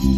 Hola,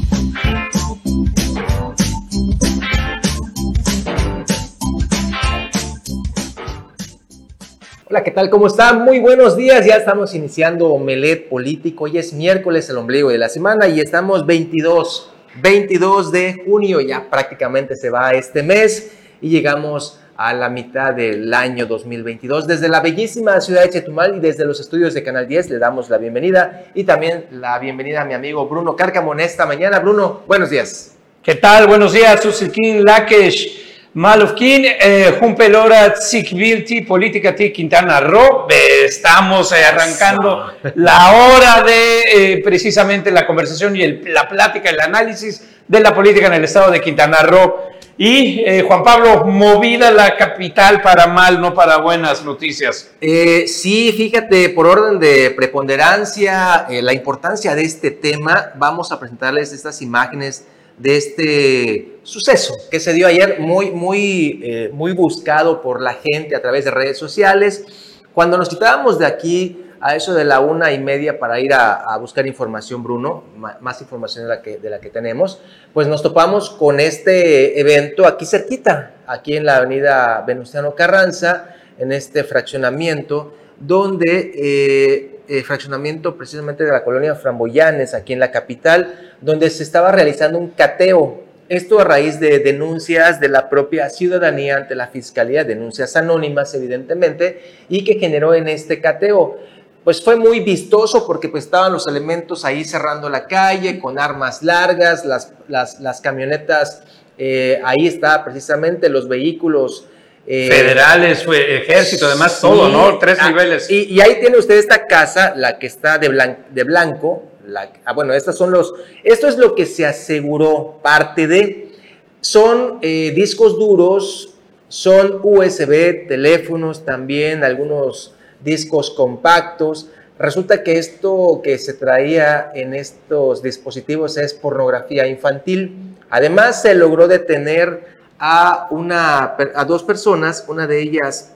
¿qué tal? ¿Cómo están? Muy buenos días. Ya estamos iniciando Omelet Político. Hoy es miércoles, el ombligo de la semana, y estamos 22, 22 de junio. Ya prácticamente se va este mes y llegamos a la mitad del año 2022. Desde la bellísima ciudad de Chetumal y desde los estudios de Canal 10 le damos la bienvenida y también la bienvenida a mi amigo Bruno Cárcamo en esta mañana. Bruno, buenos días. ¿Qué tal? Buenos días, Susikin Lakesh. Malufkin, eh, Jumpelora, Tzikvirti, Política Ti, Quintana Roo. Estamos eh, arrancando la hora de eh, precisamente la conversación y la plática, el análisis de la política en el estado de Quintana Roo. Y eh, Juan Pablo, movida la capital para mal, no para buenas noticias. sí, fíjate, por orden de preponderancia, la importancia de este tema, vamos a presentarles estas imágenes de este suceso que se dio ayer, muy, muy, eh, muy buscado por la gente a través de redes sociales. Cuando nos quitábamos de aquí a eso de la una y media para ir a, buscar información, Bruno, más información de la, que, tenemos, pues nos topamos con este evento aquí cerquita, aquí en la avenida Venustiano Carranza, en este fraccionamiento, donde eh, eh, fraccionamiento precisamente de la colonia Framboyanes, aquí en la capital, donde se estaba realizando un cateo. Esto a raíz de denuncias de la propia ciudadanía ante la fiscalía, denuncias anónimas evidentemente, y que generó en este cateo. Pues fue muy vistoso porque pues estaban los elementos ahí cerrando la calle con armas largas, las, las, camionetas, eh, ahí está precisamente los vehículos eh, Federales, ejército, además todo, ¿no? Tres ah, niveles. Y, ahí tiene usted esta casa, la que está de, de blanco. La, ah, bueno, estas son los. Esto es lo que se aseguró, parte de. Son eh, discos duros, son USB, teléfonos también, algunos discos compactos. Resulta que esto que se traía en estos dispositivos es pornografía infantil. Además, se logró detener a, una, a dos personas, una de ellas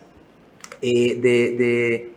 eh, de,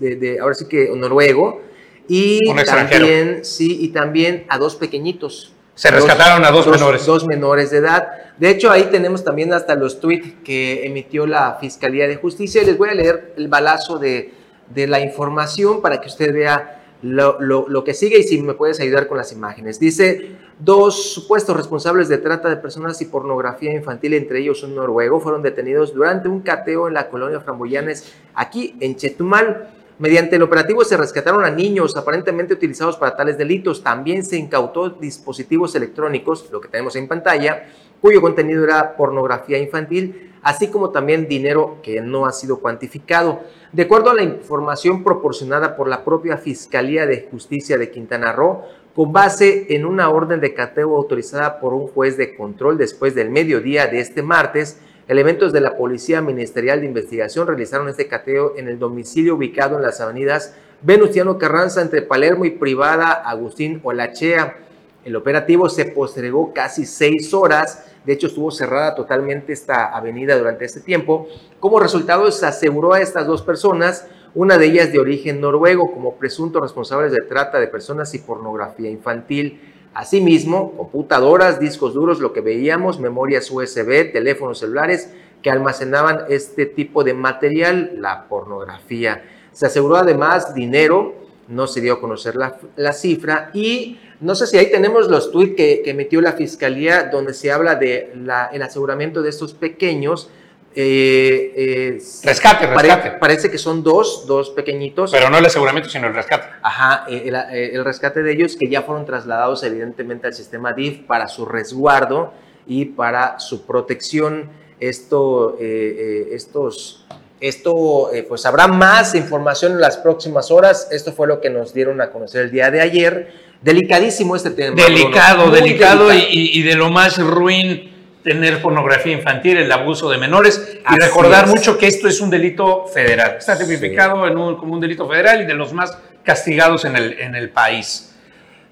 de, de, ahora sí que noruego, y también, sí, y también a dos pequeñitos. Se rescataron a dos, menores. Dos menores de edad. De hecho, ahí tenemos también hasta los tweets que emitió la Fiscalía de Justicia. Les voy a leer el balazo de, de la información para que usted vea lo, que sigue y si me puedes ayudar con las imágenes. Dice, dos supuestos responsables de trata de personas y pornografía infantil, entre ellos un noruego, fueron detenidos durante un cateo en la colonia Framboyanes, aquí en Chetumal. Mediante el operativo se rescataron a niños aparentemente utilizados para tales delitos. También se incautó dispositivos electrónicos, lo que tenemos en pantalla, cuyo contenido era pornografía infantil, así como también dinero que no ha sido cuantificado. De acuerdo a la información proporcionada por la propia Fiscalía de Justicia de Quintana Roo, con base en una orden de cateo autorizada por un juez de control después del mediodía de este martes, elementos de la Policía Ministerial de Investigación realizaron este cateo en el domicilio ubicado en las avenidas Venustiano Carranza entre Palermo y Privada Agustín Olachea. El operativo se postergó casi seis horas de hecho, estuvo cerrada totalmente esta avenida durante este tiempo. Como resultado, se aseguró a estas dos personas, una de ellas de origen noruego, como presuntos responsables de trata de personas y pornografía infantil. Asimismo, computadoras, discos duros, lo que veíamos, memorias USB, teléfonos celulares que almacenaban este tipo de material, la pornografía. Se aseguró además dinero, no se dio a conocer la, la cifra y no sé si ahí tenemos los tweets que, emitió la fiscalía donde se habla de el aseguramiento de estos pequeños. Eh, eh, rescate, rescate. parece que son dos, dos pequeñitos. Pero no el aseguramiento, sino el rescate. Ajá, eh, el, rescate de ellos que ya fueron trasladados evidentemente al sistema DIF para su resguardo y para su protección. Esto, estos, esto, pues habrá más información en las próximas horas. Esto fue lo que nos dieron a conocer el día de ayer. Delicadísimo este tema. Delicado, delicado, Y, de lo más ruin tener pornografía infantil, el abuso de menores y recordar mucho que esto es un delito federal. Está tipificado en un, como un delito federal y de los más castigados en el, en el país.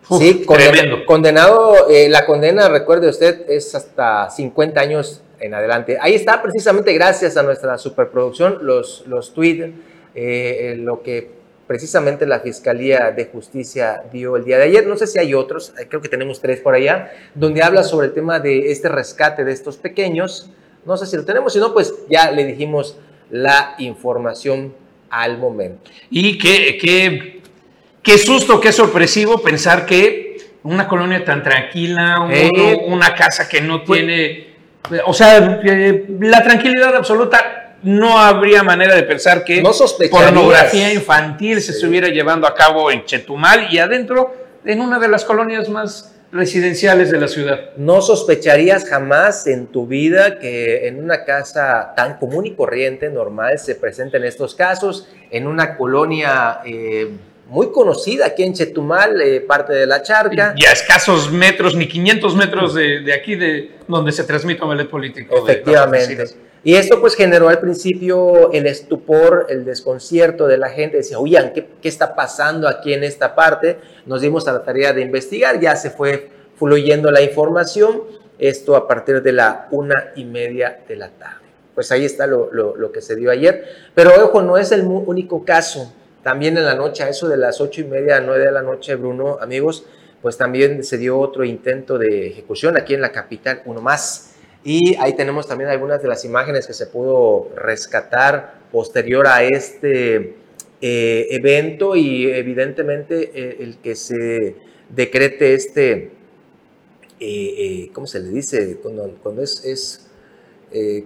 sí, tremendo. condenado, eh, la condena, recuerde usted, es hasta 50 años en adelante. Ahí está, precisamente gracias a nuestra superproducción, los, los tweets, eh, lo que precisamente la Fiscalía de Justicia dio el día de ayer. No sé si hay otros, eh, creo que tenemos tres por allá, donde habla sobre el tema de este rescate de estos pequeños. No sé si lo tenemos, si no, pues ya le dijimos la información al momento. Y qué, qué, qué susto, qué sorpresivo pensar que una colonia tan tranquila, eh, una casa que no pues tiene, o sea, eh, la tranquilidad absoluta, no habría manera de pensar que no pornografía infantil se estuviera llevando a cabo en Chetumal y adentro en una de las colonias más residenciales de la ciudad. No sospecharías jamás en tu vida que en una casa tan común y corriente, normal, se presenten estos casos, en una colonia eh, muy conocida aquí en Chetumal, eh, parte de la charca. Y a escasos metros, ni 500 metros de, aquí, de donde se transmite un ballet político. Efectivamente. Y esto pues generó al principio el estupor, el desconcierto de la gente. Decía, oigan, ¿qué, ¿qué, está pasando aquí en esta parte? Nos dimos a la tarea de investigar, ya se fue fluyendo la información. Esto a partir de la una y media de la tarde. Pues ahí está lo, lo, lo que se dio ayer. Pero ojo, no es el único caso. También en la noche, a eso de las ocho y media, nueve de la noche, Bruno, amigos, pues también se dio otro intento de ejecución aquí en la capital, uno más y ahí tenemos también algunas de las imágenes que se pudo rescatar posterior a este eh, evento y evidentemente eh, el que se decrete este, eh, ¿cómo se le dice? Cuando, cuando es, es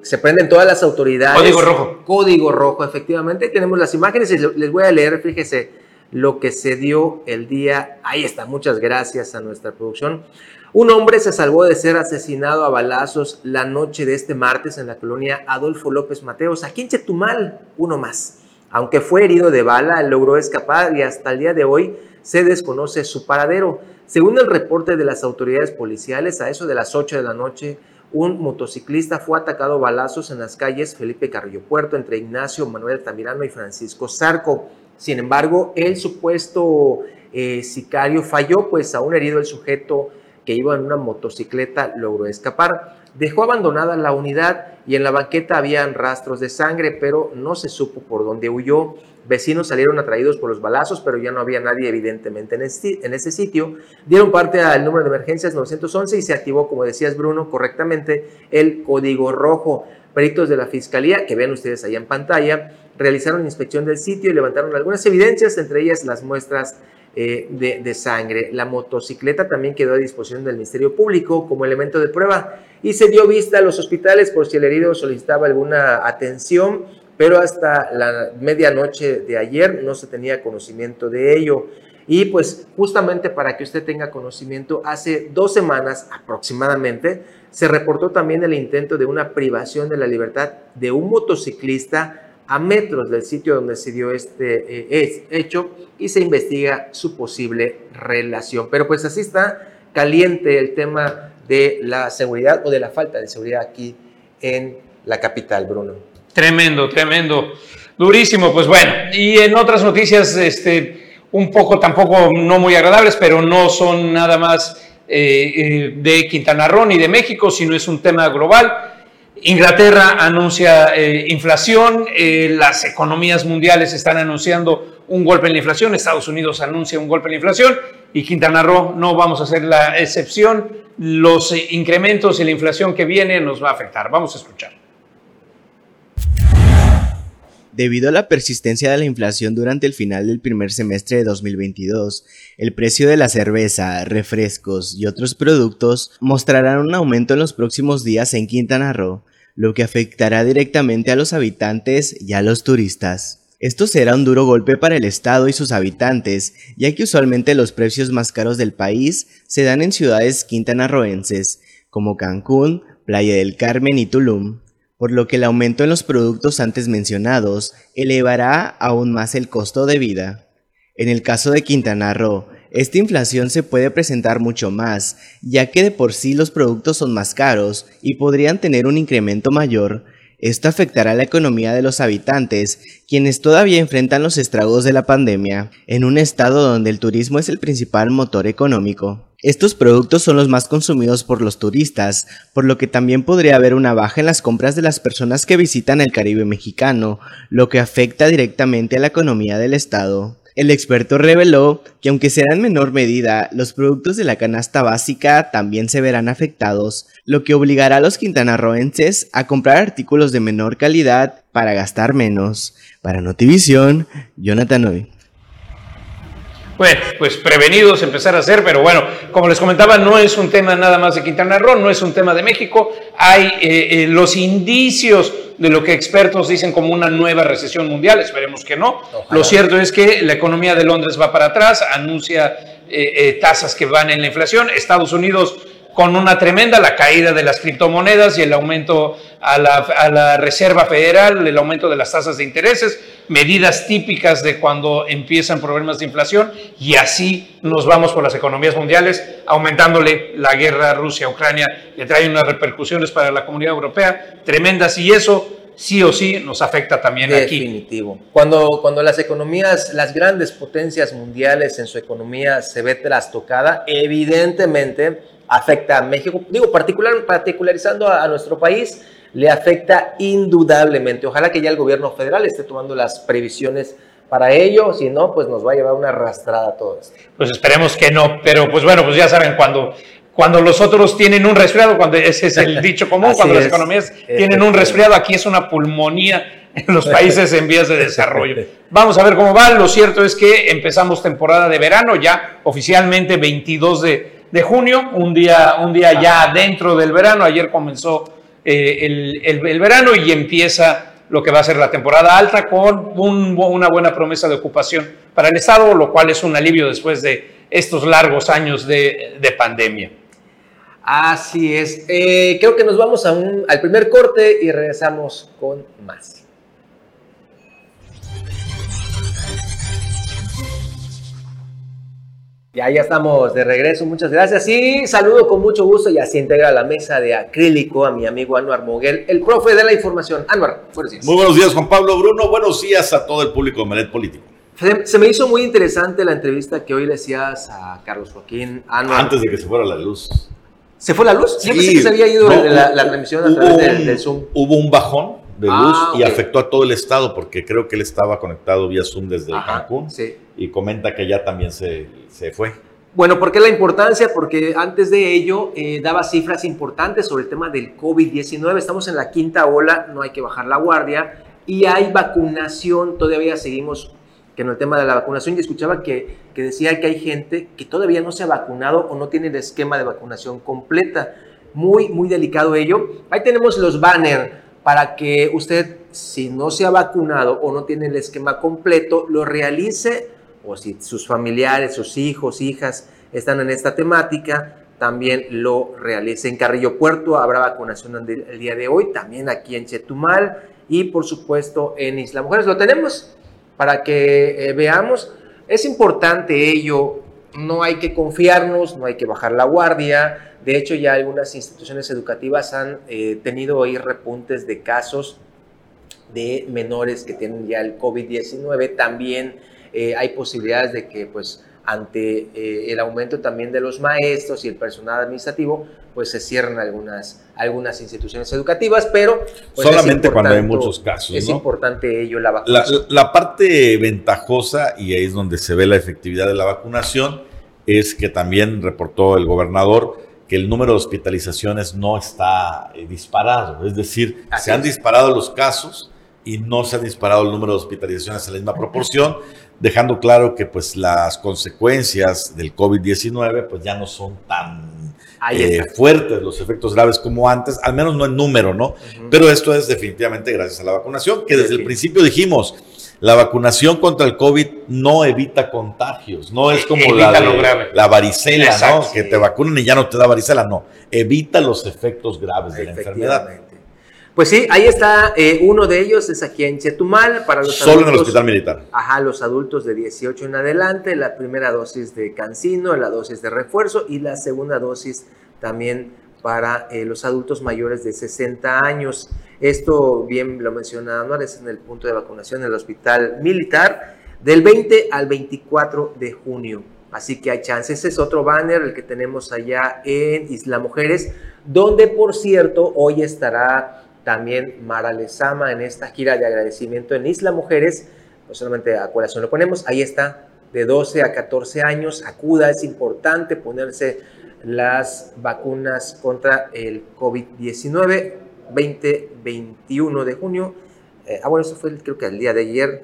se prenden todas las autoridades. Código rojo. Código rojo, efectivamente. Tenemos las imágenes y les voy a leer, fíjese lo que se dio el día. Ahí está, muchas gracias a nuestra producción. Un hombre se salvó de ser asesinado a balazos la noche de este martes en la colonia Adolfo López Mateos, aquí en Chetumal, uno más. Aunque fue herido de bala, logró escapar y hasta el día de hoy se desconoce su paradero. Según el reporte de las autoridades policiales, a eso de las 8 de la noche, un motociclista fue atacado a balazos en las calles Felipe Carrillo Puerto entre Ignacio Manuel Tamirano y Francisco Zarco. Sin embargo, el supuesto eh, sicario falló, pues aún herido el sujeto que iba en una motocicleta logró escapar. Dejó abandonada la unidad y en la banqueta habían rastros de sangre, pero no se supo por dónde huyó. Vecinos salieron atraídos por los balazos, pero ya no había nadie evidentemente en, en ese sitio. Dieron parte al número de emergencias 911 y se activó, como decías Bruno, correctamente el código rojo. Peritos de la Fiscalía, que ven ustedes ahí en pantalla, realizaron inspección del sitio y levantaron algunas evidencias, entre ellas las muestras eh, de, sangre. La motocicleta también quedó a disposición del Ministerio Público como elemento de prueba y se dio vista a los hospitales por si el herido solicitaba alguna atención, pero hasta la medianoche de ayer no se tenía conocimiento de ello. Y pues justamente para que usted tenga conocimiento, hace dos semanas aproximadamente se reportó también el intento de una privación de la libertad de un motociclista a metros del sitio donde se dio este eh, hecho y se investiga su posible relación. Pero pues así está caliente el tema de la seguridad o de la falta de seguridad aquí en la capital, Bruno. Tremendo, tremendo. Durísimo, pues bueno. Y en otras noticias, este, un poco tampoco no muy agradables, pero no son nada más eh, eh, de Quintana Roo ni de México, sino es un tema global. Inglaterra anuncia eh, inflación, eh, las economías mundiales están anunciando un golpe en la inflación, Estados Unidos anuncia un golpe en la inflación y Quintana Roo no vamos a ser la excepción. Los eh, incrementos y la inflación que viene nos va a afectar. Vamos a escuchar. Debido a la persistencia de la inflación durante el final del primer semestre de 2022, el precio de la cerveza, refrescos y otros productos mostrarán un aumento en los próximos días en Quintana Roo, lo que afectará directamente a los habitantes y a los turistas. Esto será un duro golpe para el estado y sus habitantes, ya que usualmente los precios más caros del país se dan en ciudades quintanarroenses, como Cancún, Playa del Carmen y Tulum, por lo que el aumento en los productos antes mencionados elevará aún más el costo de vida. En el caso de Quintana Roo, esta inflación se puede presentar mucho más, ya que de por sí los productos son más caros y podrían tener un incremento mayor. Esto afectará la economía de los habitantes, quienes todavía enfrentan los estragos de la pandemia, en un estado donde el turismo es el principal motor económico. Estos productos son los más consumidos por los turistas, por lo que también podría haber una baja en las compras de las personas que visitan el Caribe mexicano, lo que afecta directamente a la economía del estado. El experto reveló que aunque será en menor medida, los productos de la canasta básica también se verán afectados, lo que obligará a los quintanarroenses a comprar artículos de menor calidad para gastar menos. Para Notivisión, Jonathan Hoy. Bueno, pues prevenidos empezar a hacer, pero bueno, como les comentaba, no es un tema nada más de Quintana Roo, no es un tema de México. Hay eh, eh, los indicios de lo que expertos dicen como una nueva recesión mundial, esperemos que no. Lo cierto es que la economía de Londres va para atrás, anuncia eh, tasas que van en la inflación. Estados Unidos con una tremenda la caída de las criptomonedas y el aumento a la, Reserva Federal, el aumento de las tasas de intereses, medidas típicas de cuando empiezan problemas de inflación y así nos vamos por las economías mundiales, aumentándole la guerra Rusia-Ucrania, que trae unas repercusiones para la comunidad europea tremendas y eso sí o sí nos afecta también aquí. Definitivo. Cuando, cuando las economías, las grandes potencias mundiales en su economía se ve trastocada, evidentemente afecta a México, digo, particular, particularizando a, nuestro país, le afecta indudablemente. Ojalá que ya el gobierno federal esté tomando las previsiones para ello, si no, pues nos va a llevar una arrastrada todo esto. Pues esperemos que no, pero pues bueno, pues ya saben, cuando, cuando los otros tienen un resfriado, cuando ese es el dicho común, cuando las economías tienen un resfriado, aquí es una pulmonía en los países en vías de desarrollo. Vamos a ver cómo va. Lo cierto es que empezamos temporada de verano, ya oficialmente 22 de, de junio, un día, un día ya dentro del verano. Ayer comenzó eh, el, verano y empieza lo que va a ser la temporada alta con una buena promesa de ocupación para el Estado, lo cual es un alivio después de estos largos años de, pandemia. Así es. Eh, creo que nos vamos a un, al primer corte y regresamos con más. Ya, ya estamos de regreso, muchas gracias. Y saludo con mucho gusto y así integra la mesa de acrílico a mi amigo Anuar Moguel, el profe de la información. Anuar, buenos días. Muy buenos días, Juan Pablo Bruno. Buenos días a todo el público de Melet Político. Se, me hizo muy interesante la entrevista que hoy le hacías a Carlos Joaquín Anuar. Antes de que se fuera la luz. ¿Se fue la luz? Sí, Yo pensé que se había ido la, transmisión a través del Zoom. Hubo un bajón de ah, luz y afectó a todo el estado porque creo que él estaba conectado vía Zoom desde Cancún y comenta que ya también se, se fue. Bueno, ¿por qué la importancia? Porque antes de ello eh, daba cifras importantes sobre el tema del COVID-19. Estamos en la quinta ola, no hay que bajar la guardia y hay vacunación, todavía seguimos que en el tema de la vacunación y escuchaba que, que decía que hay gente que todavía no se ha vacunado o no tiene el esquema de vacunación completa. Muy, muy delicado ello. Ahí tenemos los banners para que usted, si no se ha vacunado o no tiene el esquema completo, lo realice o si sus familiares, sus hijos, hijas están en esta temática, también lo realice. En Carrillo Puerto habrá vacunación el día de hoy, también aquí en Chetumal y por supuesto en Isla Mujeres. Lo tenemos para que eh, veamos. Es importante ello, no hay que confiarnos, no hay que bajar la guardia de hecho, ya algunas instituciones educativas han eh, tenido ahí repuntes de casos de menores que tienen ya el COVID-19. También eh, hay posibilidades de que, pues, ante eh, el aumento también de los maestros y el personal administrativo, pues se cierran algunas, algunas instituciones educativas, pero... Pues, Solamente cuando hay muchos casos. Es importante ello la vacunación. la parte ventajosa, y ahí es donde se ve la efectividad de la vacunación, es que también reportó el gobernador, que el número de hospitalizaciones no está eh, disparado. Es decir, se han disparado los casos y no se ha disparado el número de hospitalizaciones en la misma proporción, dejando claro que pues las consecuencias del COVID-19 pues ya no son tan eh, fuertes los efectos graves como antes, al menos no en número, ¿no? Pero esto es definitivamente gracias a la vacunación, que desde el principio dijimos, la vacunación contra el COVID no evita contagios, no es como la, la varicela, ¿no? Que te vacunan y ya no te da varicela, no, evita los efectos graves de la enfermedad. Pues sí, ahí está eh, uno de ellos, es aquí en Chetumal, para los Solo en el hospital militar. Ajá, los adultos de 18 en adelante, la primera dosis de cancino, la dosis de refuerzo y la segunda dosis también para eh, los adultos mayores de 60 años. Esto, bien lo menciona Anuar, es en el punto de vacunación en el hospital militar del 20 al 24 de junio. Así que hay chances. Ese es otro banner, el que tenemos allá en Isla Mujeres, donde por cierto hoy estará también Mara Lezama en esta gira de agradecimiento en Isla Mujeres, no solamente a colación lo ponemos, ahí está, de 12 a 14 años, acuda, es importante ponerse las vacunas contra el COVID-19, 20-21 de junio. Eh, ah, bueno, eso fue creo que el día de ayer.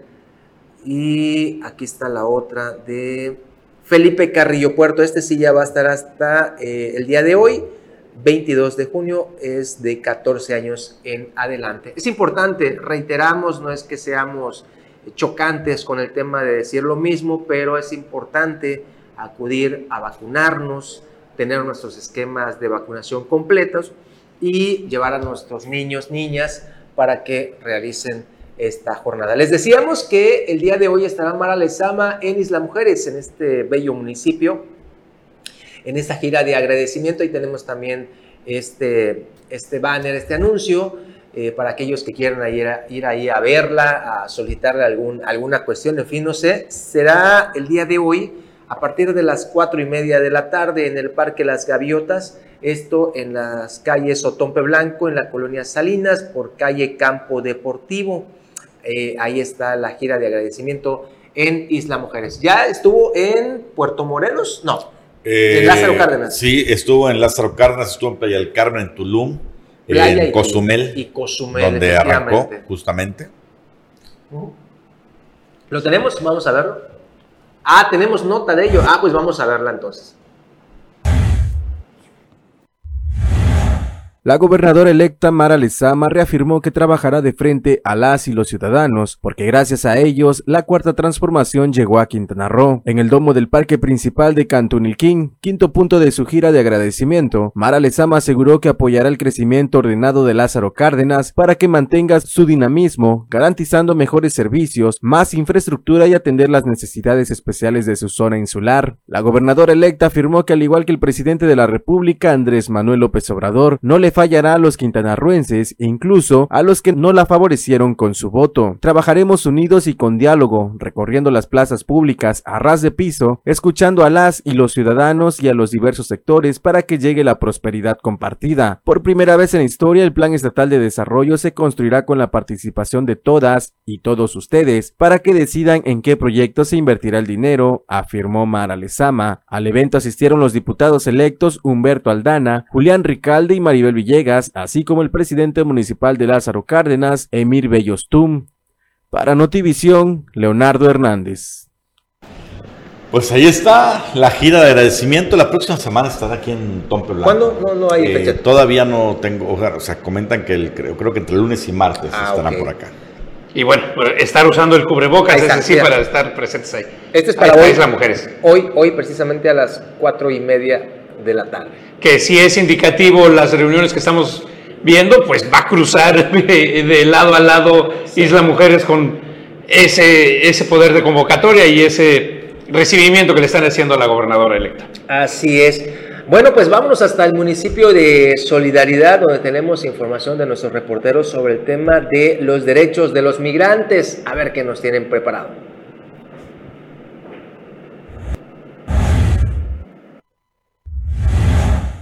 Y aquí está la otra de Felipe Carrillo Puerto. Este sí ya va a estar hasta eh, el día de hoy. 22 de junio es de 14 años en adelante. Es importante, reiteramos, no es que seamos chocantes con el tema de decir lo mismo, pero es importante acudir a vacunarnos, tener nuestros esquemas de vacunación completos y llevar a nuestros niños, niñas, para que realicen esta jornada. Les decíamos que el día de hoy estará Mara Lezama en Isla Mujeres, en este bello municipio, en esta gira de agradecimiento. Y tenemos también este, este banner, este anuncio, eh, para aquellos que quieran ir, ir, ahí a verla, a solicitarle algún, alguna cuestión, en fin, no sé. Será el día de hoy a partir de las cuatro y media de la tarde en el Parque Las Gaviotas, esto en las calles Otompe Blanco, en la colonia Salinas, por calle Campo Deportivo. Eh, ahí está la gira de agradecimiento en Isla Mujeres. ¿Ya estuvo en Puerto Morelos? No. En Lázaro Cárdenas. Sí, estuvo en Lázaro Cárdenas, estuvo en Playa del Carmen, en Tulum, en Cozumel, y Cozumel, donde arrancó justamente. ¿Lo tenemos? Vamos a verlo. Ah, tenemos nota de ello. Ah, pues vamos a verla entonces. La gobernadora electa Mara Lezama reafirmó que trabajará de frente a las y los ciudadanos, porque gracias a ellos la cuarta transformación llegó a Quintana Roo. En el domo del parque principal de Cantunilquín, quinto punto de su gira de agradecimiento, Mara Lezama aseguró que apoyará el crecimiento ordenado de Lázaro Cárdenas para que mantenga su dinamismo, garantizando mejores servicios, más infraestructura y atender las necesidades especiales de su zona insular. La gobernadora electa afirmó que al igual que el presidente de la República, Andrés Manuel López Obrador, no le fallará a los quintanarruenses e incluso a los que no la favorecieron con su voto. Trabajaremos unidos y con diálogo, recorriendo las plazas públicas a ras de piso, escuchando a las y los ciudadanos y a los diversos sectores para que llegue la prosperidad compartida. Por primera vez en la historia, el Plan Estatal de Desarrollo se construirá con la participación de todas y todos ustedes para que decidan en qué proyecto se invertirá el dinero, afirmó Mara Lezama. Al evento asistieron los diputados electos Humberto Aldana, Julián Ricalde y Maribel Villegas, así como el presidente municipal de Lázaro Cárdenas, Emir Bellostum. Para Notivisión, Leonardo Hernández. Pues ahí está la gira de agradecimiento. La próxima semana estará aquí en Tompe Blanco. ¿Cuándo? No, no hay eh, fecha. Todavía no tengo, o sea, comentan que el, creo, creo que entre lunes y martes Ah, estarán por acá. Y bueno, estar usando el cubrebocas, Ahí está, es decir, para estar presentes ahí. Este es Ahí para está hoy. Isla Mujeres. Hoy, hoy precisamente a las cuatro y media de la tarde. Que si es indicativo las reuniones que estamos viendo, pues va a cruzar de, de lado a lado Isla Mujeres con ese, ese poder de convocatoria y ese recibimiento que le están haciendo a la gobernadora electa. Así es. Bueno, pues vámonos hasta el municipio de Solidaridad, donde tenemos información de nuestros reporteros sobre el tema de los derechos de los migrantes. A ver qué nos tienen preparado.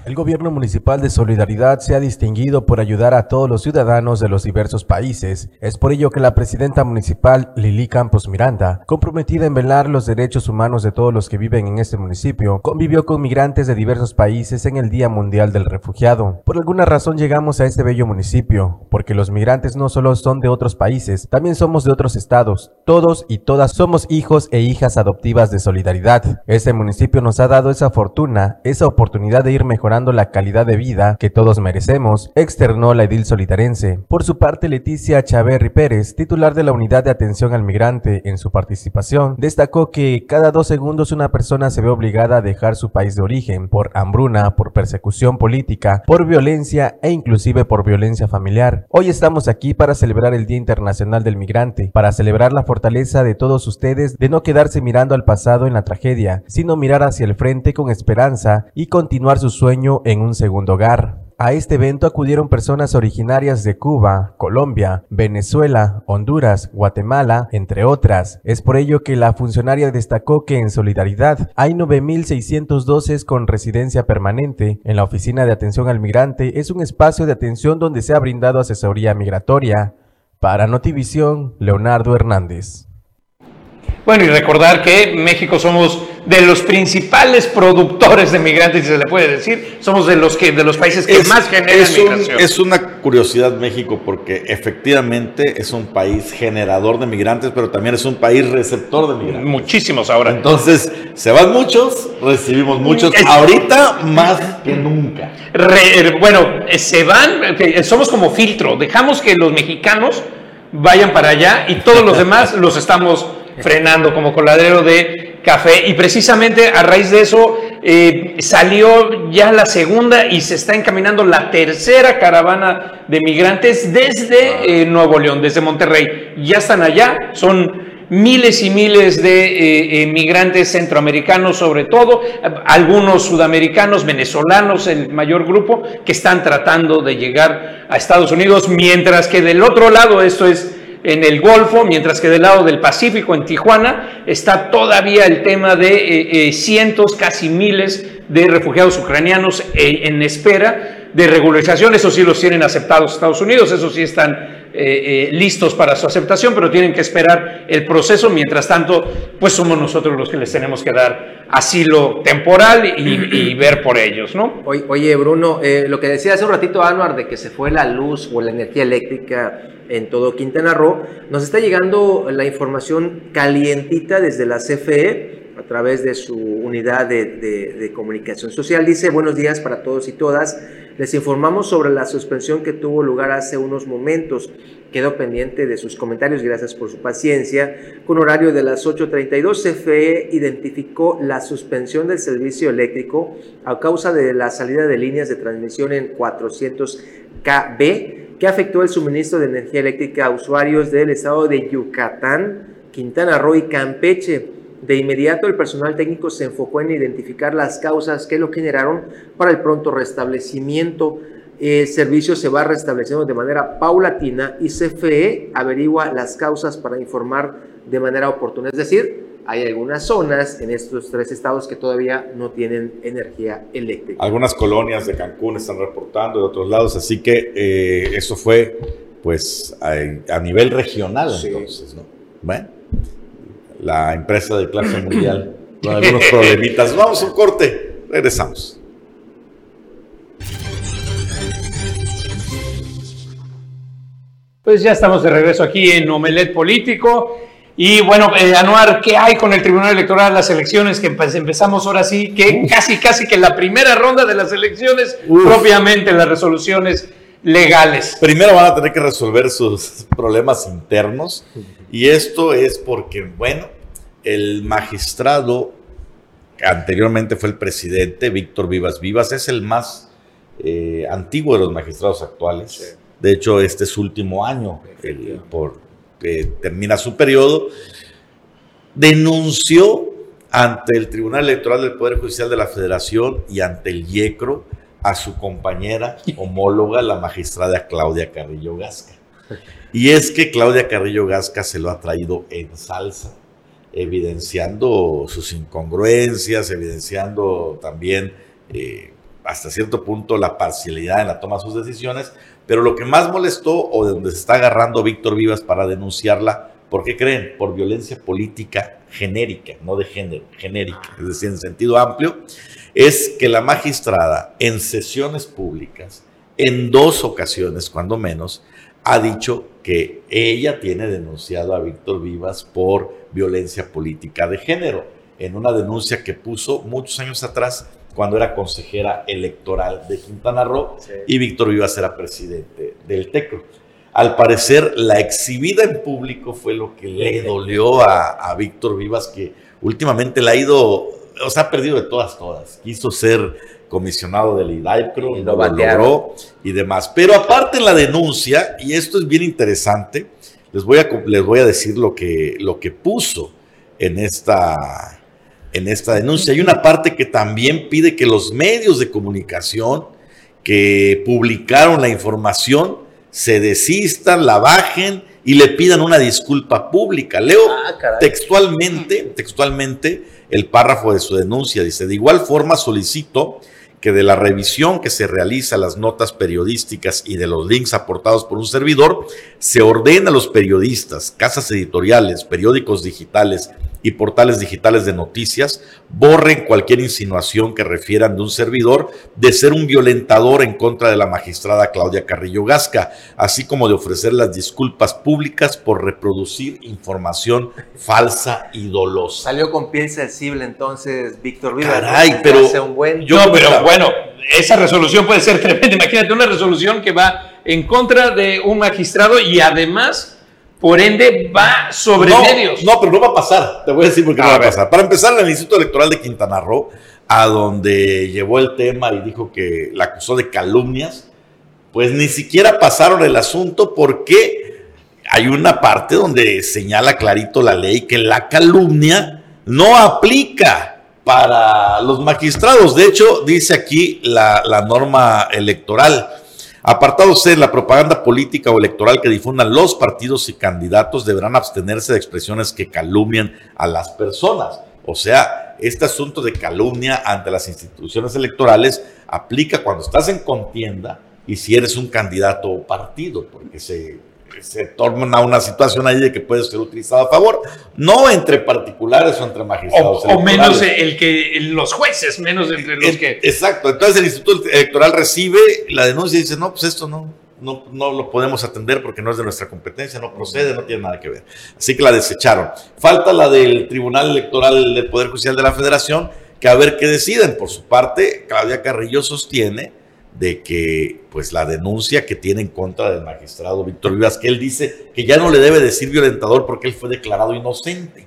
El gobierno municipal de Solidaridad se ha distinguido por ayudar a todos los ciudadanos de los diversos países. Es por ello que la presidenta municipal Lili Campos Miranda, comprometida en velar los derechos humanos de todos los que viven en este municipio, convivió con migrantes de diversos países en el Día Mundial del Refugiado. Por alguna razón llegamos a este bello municipio, porque los migrantes no solo son de otros países, también somos de otros estados. Todos y todas somos hijos e hijas adoptivas de Solidaridad. Este municipio nos ha dado esa fortuna, esa oportunidad de ir mejorando la calidad de vida que todos merecemos, externó la edil solidarense. Por su parte, Leticia Chaverri Pérez, titular de la Unidad de Atención al Migrante, en su participación, destacó que cada dos segundos una persona se ve obligada a dejar su país de origen por hambruna, por persecución política, por violencia e inclusive por violencia familiar. Hoy estamos aquí para celebrar el Día Internacional del Migrante, para celebrar la fortaleza de todos ustedes de no quedarse mirando al pasado en la tragedia, sino mirar hacia el frente con esperanza y continuar su sueño en un segundo hogar. A este evento acudieron personas originarias de Cuba, Colombia, Venezuela, Honduras, Guatemala, entre otras. Es por ello que la funcionaria destacó que en solidaridad hay 9.612 con residencia permanente. En la Oficina de Atención al Migrante es un espacio de atención donde se ha brindado asesoría migratoria. Para Notivisión, Leonardo Hernández. Bueno, y recordar que México somos de los principales productores de migrantes, si se le puede decir, somos de los que de los países que más generan es migración. es una curiosidad México porque efectivamente es un país generador de migrantes, pero también es un país receptor de migrantes. Muchísimos ahora. Entonces, se van muchos, recibimos muchos, Es- ahorita más que nunca. Re- eh, bueno, eh, se van, eh, somos como filtro, dejamos que los mexicanos vayan para allá y todos los demás los estamos frenando como coladero de café y precisamente a raíz de eso eh, salió ya la segunda y se está encaminando la tercera caravana de migrantes desde eh, Nuevo León, desde Monterrey. Ya están allá, son miles y miles de eh, migrantes centroamericanos sobre todo, algunos sudamericanos, venezolanos, el mayor grupo, que están tratando de llegar a Estados Unidos, mientras que del otro lado, esto es en el Golfo, mientras que del lado del Pacífico, en Tijuana, está todavía el tema de eh, eh, cientos, casi miles de refugiados ucranianos eh, en espera de regularización. Eso sí los tienen aceptados Estados Unidos, eso sí están eh, eh, listos para su aceptación, pero tienen que esperar el proceso. Mientras tanto, pues somos nosotros los que les tenemos que dar asilo temporal y, ver por ellos, ¿no? Oye, Bruno, eh, lo que decía hace un ratito Anuar de que se fue la luz o la energía eléctrica en todo Quintana Roo, nos está llegando la información calientita desde la CFE a través de su unidad de comunicación social. Dice, buenos días para todos y todas. Les informamos sobre la suspensión que tuvo lugar hace unos momentos. Quedo pendiente de sus comentarios, gracias por su paciencia. Con horario de las 8.32, CFE identificó la suspensión del servicio eléctrico a causa de la salida de líneas de transmisión en 400 KB que afectó el suministro de energía eléctrica a usuarios del estado de Yucatán, Quintana Roo y Campeche. De inmediato, el personal técnico se enfocó en identificar las causas que lo generaron para el pronto restablecimiento. El servicio se va restableciendo de manera paulatina y CFE averigua las causas para informar de manera oportuna. Es decir, hay algunas zonas en estos tres estados que todavía no tienen energía eléctrica. Algunas colonias de Cancún están reportando de otros lados, así que eh, eso fue pues a, a nivel regional Sí. entonces, ¿no? Bueno, la empresa de clase mundial con algunos problemitas. Vamos a un corte, regresamos. Pues ya estamos de regreso aquí en Omelet Político. Y bueno, eh, Anuar, ¿qué hay con el Tribunal Electoral, las elecciones que empezamos ahora sí? Que casi, casi que la primera ronda de las elecciones, Uf. propiamente las resoluciones legales. Primero van a tener que resolver sus problemas internos y esto es porque, bueno, el magistrado, que anteriormente fue el presidente, Víctor Vivas Vivas, es el más eh, antiguo de los magistrados actuales. De hecho, este es su último año el- por que termina su periodo. Denunció ante el Tribunal Electoral del Poder Judicial de la Federación y ante el IECRO a su compañera homóloga, la magistrada Claudia Carrillo Gasca. Y es que Claudia Carrillo Gasca se lo ha traído en salsa, evidenciando sus incongruencias, evidenciando también eh, hasta cierto punto la parcialidad en la toma de sus decisiones, pero lo que más molestó o de donde se está agarrando Víctor Vivas para denunciarla, ¿por qué creen? Por violencia política genérica, no de género, genérica, es decir, en sentido amplio, es que la magistrada en sesiones públicas, en dos ocasiones cuando menos, ha dicho que ella tiene denunciado a Víctor Vivas por violencia política de género, en una denuncia que puso muchos años atrás cuando era consejera electoral de Quintana Roo y Víctor Vivas era presidente del TECRO. Al parecer, la exhibida en público fue lo que le dolió a, a Víctor Vivas, que últimamente le ha ido, o sea, ha perdido de todas, todas. Quiso ser comisionado del IDAIPRO, Y no lo lo logró y demás. Pero aparte en la denuncia, y esto es bien interesante, les voy a, les voy a decir lo que, lo que puso en esta, en esta denuncia. Hay una parte que también pide que los medios de comunicación que publicaron la información se desistan, la bajen y le pidan una disculpa pública. Leo Ah, textualmente, textualmente el párrafo de su denuncia. Dice, de igual forma solicito que de la revisión que se realiza las notas periodísticas y de los links aportados por un servidor, se ordena a los periodistas, casas editoriales, periódicos digitales y portales digitales de noticias borren cualquier insinuación que refieran de un servidor de ser un violentador en contra de la magistrada Claudia Carrillo Gasca, así como de ofrecer las disculpas públicas por reproducir información falsa y dolosa. Salió con piel sensible entonces Víctor Vivas. Caray, pero un buen... Yo, no, pero bueno, esa resolución puede ser tremenda. Imagínate una resolución que va en contra de un magistrado y además por ende, va sobre medios. No, pero no va a pasar. Te voy a decir por qué no va a pasar. Para empezar, el Instituto Electoral de Quintana Roo, a donde llevó el tema y dijo que la acusó de calumnias, pues ni siquiera pasaron el asunto porque hay una parte donde señala clarito la ley que la calumnia no aplica para los magistrados. De hecho, dice aquí la, la norma electoral Apartado C, la propaganda política o electoral que difundan los partidos y candidatos deberán abstenerse de expresiones que calumnian a las personas. O sea, este asunto de calumnia ante las instituciones electorales aplica cuando estás en contienda y si eres un candidato o partido, porque se se torna una situación ahí de que puede ser utilizado a favor, no entre particulares o entre magistrados. O, menos el que los jueces, menos entre los que. Exacto. Entonces el Instituto Electoral recibe la denuncia y dice, no, pues esto no, no, no lo podemos atender porque no es de nuestra competencia, no procede, no tiene nada que ver. Así que la desecharon. Falta la del Tribunal Electoral del Poder Judicial de la Federación, que a ver qué deciden. Por su parte, Claudia Carrillo sostiene de que pues la denuncia que tiene en contra del magistrado Víctor Vivas, que él dice que ya no le debe decir violentador porque él fue declarado inocente.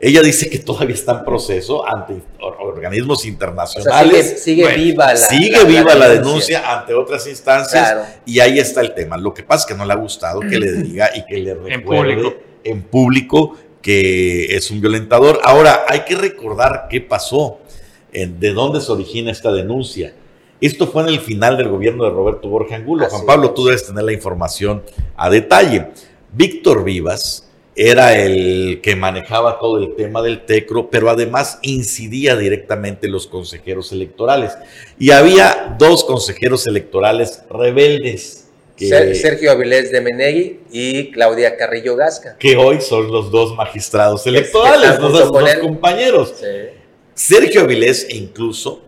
Ella dice que todavía está en proceso ante organismos internacionales. sigue, viva la, sigue viva la denuncia. ante otras instancias y ahí está el tema. Lo que pasa es que no le ha gustado que le diga y que le recuerde en público, que es un violentador. Ahora, hay que recordar qué pasó, de dónde se origina esta denuncia esto fue en el final del gobierno de Roberto Borja Angulo. Juan Pablo, tú debes tener la información a detalle. Víctor Vivas era el que manejaba todo el tema del TECRO, pero además incidía directamente en los consejeros electorales. Y había dos consejeros electorales rebeldes. Sergio Avilés de Menegui y Claudia Carrillo Gasca. Que hoy son los dos magistrados electorales, los dos, compañeros. Sergio Avilés incluso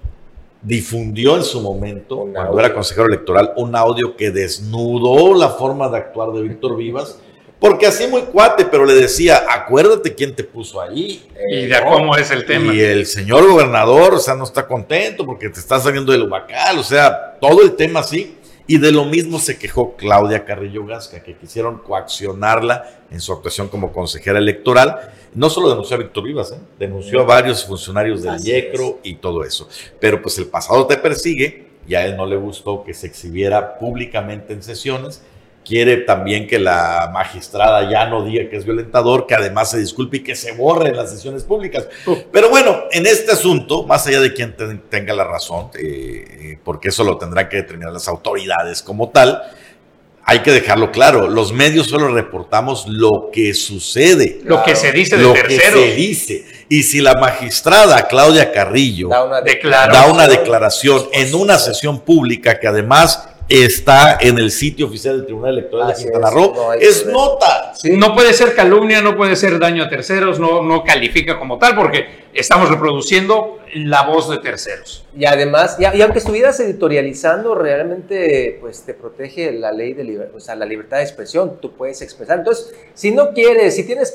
difundió en su momento, cuando era consejero electoral, un audio que desnudó la forma de actuar de Víctor Vivas, porque así muy cuate, pero le decía, acuérdate quién te puso ahí. y de cómo es el tema. Y el señor gobernador, o sea, no está contento porque te está saliendo del huacal, o sea, todo el tema así. Y de lo mismo se quejó Claudia Carrillo Gasca, que quisieron coaccionarla en su actuación como consejera electoral. No solo denunció a Víctor Vivas, ¿eh? denunció a varios funcionarios del IECRO y todo eso. Pero pues el pasado te persigue y a él no le gustó que se exhibiera públicamente en sesiones quiere también que la magistrada ya no diga que es violentador, que además se disculpe y que se borre en las sesiones públicas. Pero bueno, en este asunto, más allá de quien tenga la razón, eh, porque eso lo tendrán que determinar las autoridades como tal, hay que dejarlo claro, los medios solo reportamos lo que sucede. Lo que se dice de lo que se dice. Y si la magistrada Claudia Carrillo da una, da una declaración en una sesión pública que además está en el sitio oficial del Tribunal Electoral de Quintana Roo. Es, nota. No puede ser calumnia, no puede ser daño a terceros, no, no califica como tal, porque estamos reproduciendo la voz de terceros. Y además, y, aunque estuvieras editorializando, realmente pues te protege la ley de libertad, o sea, la libertad de expresión, tú puedes expresar. Entonces, si no quieres, si tienes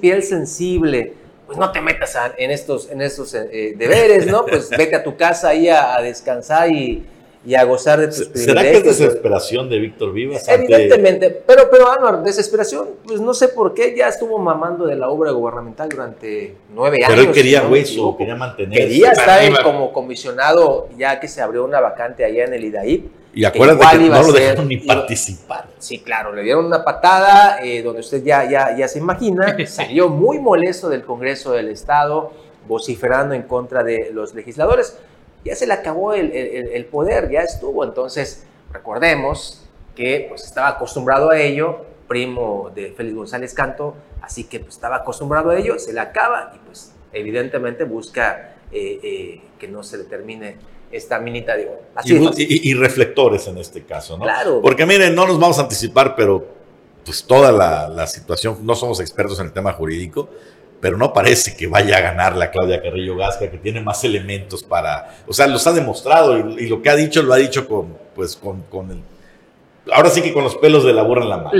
piel, sensible, pues no te metas en estos, en estos eh, deberes, ¿no? Pues vete a tu casa ahí a descansar y y a gozar de tus ¿Será que es desesperación de Víctor Vivas? Evidentemente, pero, pero Anuar, desesperación, pues no sé por qué, ya estuvo mamando de la obra gubernamental durante nueve años. Pero él quería hueso, quería mantener. Quería estar como comisionado, ya que se abrió una vacante allá en el IDAIP. Y acuérdate que, no lo dejaron ni participar. Sí, claro, le dieron una patada, eh, donde usted ya, ya, ya se imagina, salió muy molesto del Congreso del Estado, vociferando en contra de los legisladores ya se le acabó el, poder, ya estuvo. Entonces, recordemos que pues, estaba acostumbrado a ello, primo de Félix González Canto, así que pues, estaba acostumbrado a ello, se le acaba y pues evidentemente busca eh, eh, que no se le termine esta minita de oro. y, y, reflectores en este caso, ¿no? Claro. Porque miren, no nos vamos a anticipar, pero pues toda la, la situación, no somos expertos en el tema jurídico, pero no parece que vaya a ganar la Claudia Carrillo Gasca, que tiene más elementos para, o sea, los ha demostrado y, lo que ha dicho lo ha dicho con, pues, con, con el ahora sí que con los pelos de la burra en la mano.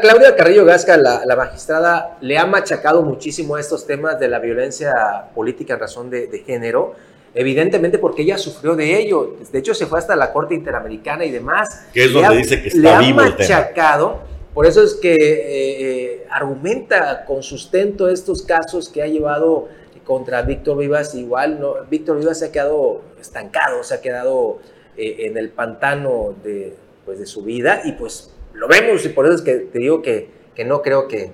Claudia Carrillo Gasca, la, magistrada, le ha machacado muchísimo a estos temas de la violencia política en razón de, género, evidentemente porque ella sufrió de ello. De hecho, se fue hasta la Corte Interamericana y demás. Que es donde dice que está le vivo ha machacado, Por eso es que eh, eh, argumenta con sustento estos casos que ha llevado contra Víctor Vivas. Igual, ¿no? Víctor Vivas se ha quedado estancado, se ha quedado eh, en el pantano de pues, de su vida y pues lo vemos y por eso es que te digo que, que no creo que,